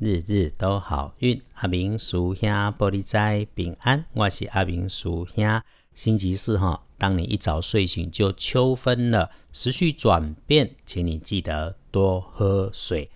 日日都好运。阿明叔兄玻璃斋平安，我是阿明叔兄。星期四哈，当你一早睡醒就秋分了，时序转变，请你记得多喝水。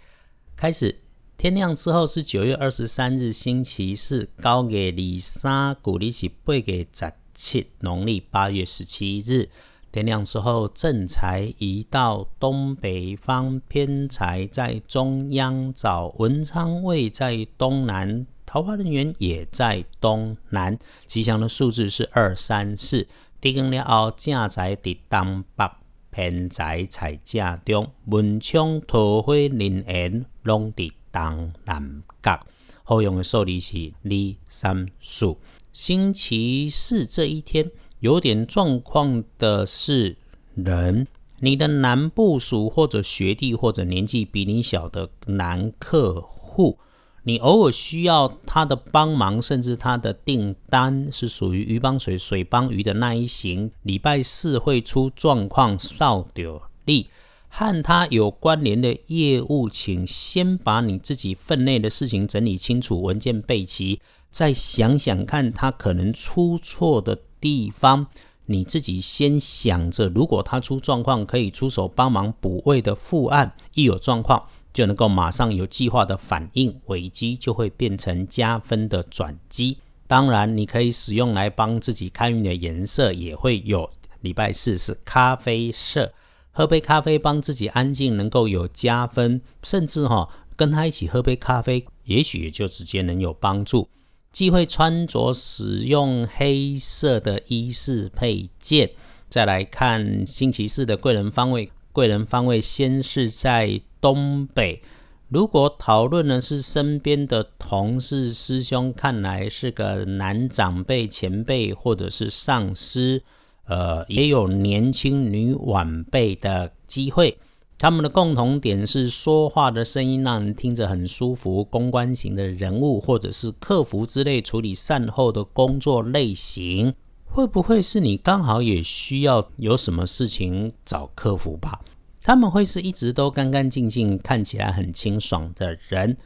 开始，天亮之后是九月二十三日，星期四，高月二三，古历是八月十七，农历八月十七日。天亮之后，正财移到东北方，偏财在中央，找文昌位在东南，桃花人员也在东南。吉祥的数字是二三四。地更了后，正财在东北，偏财在正中，文昌桃花人缘拢在东南角。好用的数字是二三四。星期四这一天。有点状况的是人，你的男部属或者学弟或者年纪比你小的男客户，你偶尔需要他的帮忙，甚至他的订单是属于鱼帮水，水帮鱼的那一型。礼拜四会出状况，少掉力，和他有关联的业务，请先把你自己分内的事情整理清楚，文件备齐，再想想看他可能出错的。地方，你自己先想着，如果他出状况，可以出手帮忙补位的副案，一有状况就能够马上有计划的反应，危机就会变成加分的转机。当然，你可以使用来帮自己开运的颜色也会有。礼拜四是咖啡色，喝杯咖啡帮自己安静，能够有加分，甚至哈跟他一起喝杯咖啡，也许也就直接能有帮助。忌讳穿着使用黑色的衣饰配件。再来看星期四的贵人方位，贵人方位先是在东北。如果讨论的是身边的同事、师兄，看来是个男长辈、前辈或者是上司，呃，也有年轻女晚辈的机会。他们的共同点是说话的声音让人听着很舒服，公关型的人物或者是客服之类处理善后的工作类型，会不会是你刚好也需要有什么事情找客服吧？他们会是一直都干干净净，看起来很清爽的人。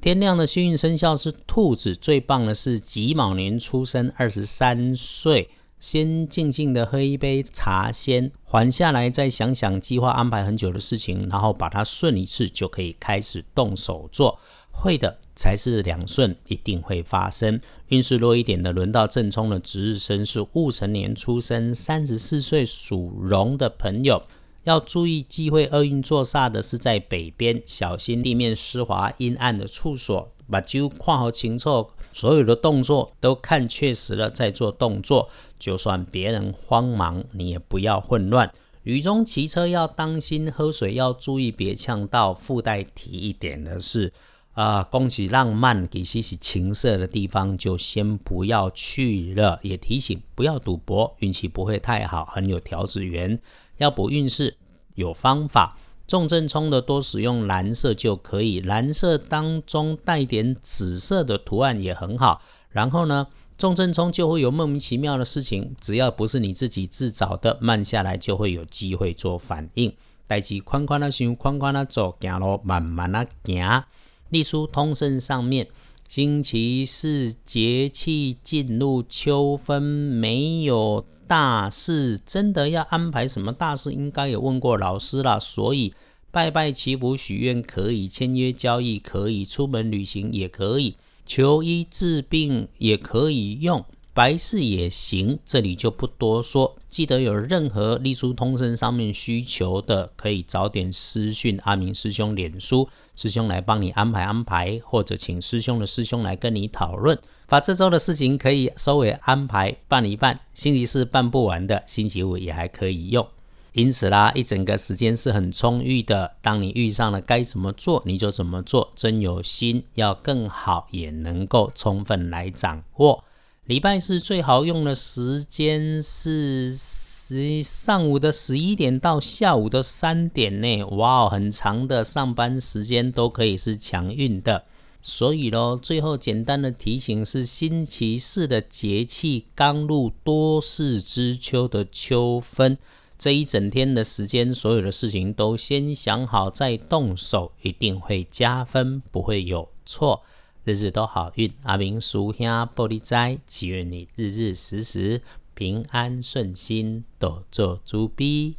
天亮的幸运生肖是兔子，最棒的是己卯年出生，二十三岁。先静静的喝一杯茶，先缓下来，再想想计划安排很久的事情，然后把它顺一次，就可以开始动手做。会的才是两顺，一定会发生。运势弱一点的，轮到正冲的值日生是戊辰年出生，三十四岁属龙的朋友，要注意忌讳厄运作煞的是在北边，小心地面湿滑阴暗的处所。把酒看好清楚，所有的动作都看确实了再做动作。就算别人慌忙，你也不要混乱。雨中骑车要当心，喝水要注意别呛到。附带提一点的是，啊，恭喜浪漫，给些是情色的地方就先不要去了。也提醒不要赌博，运气不会太好，很有调子员。要补运势有方法。重正冲的多使用蓝色就可以，蓝色当中带点紫色的图案也很好。然后呢，重正冲就会有莫名其妙的事情，只要不是你自己自找的，慢下来就会有机会做反应。代志宽宽的想，宽宽的走，行路慢慢的行。隶书通身上面。星期四节气进入秋分，没有大事，真的要安排什么大事，应该有问过老师了。所以拜拜祈福许愿可以，签约交易可以，出门旅行也可以，求医治病也可以用。白事也行，这里就不多说。记得有任何隶书通身上面需求的，可以早点私讯阿明师兄脸书，师兄来帮你安排安排，或者请师兄的师兄来跟你讨论。把这周的事情可以稍微安排办一办，星期四办不完的，星期五也还可以用。因此啦，一整个时间是很充裕的。当你遇上了该怎么做，你就怎么做，真有心要更好，也能够充分来掌握。礼拜四最好用的时间是十上午的十一点到下午的三点内，哇，很长的上班时间都可以是强运的。所以咯，最后简单的提醒是：星期四的节气刚入多事之秋的秋分，这一整天的时间，所有的事情都先想好再动手，一定会加分，不会有错，日日都好运。阿明叔兄玻璃斋，祈愿你日日时时平安顺心，多做猪逼。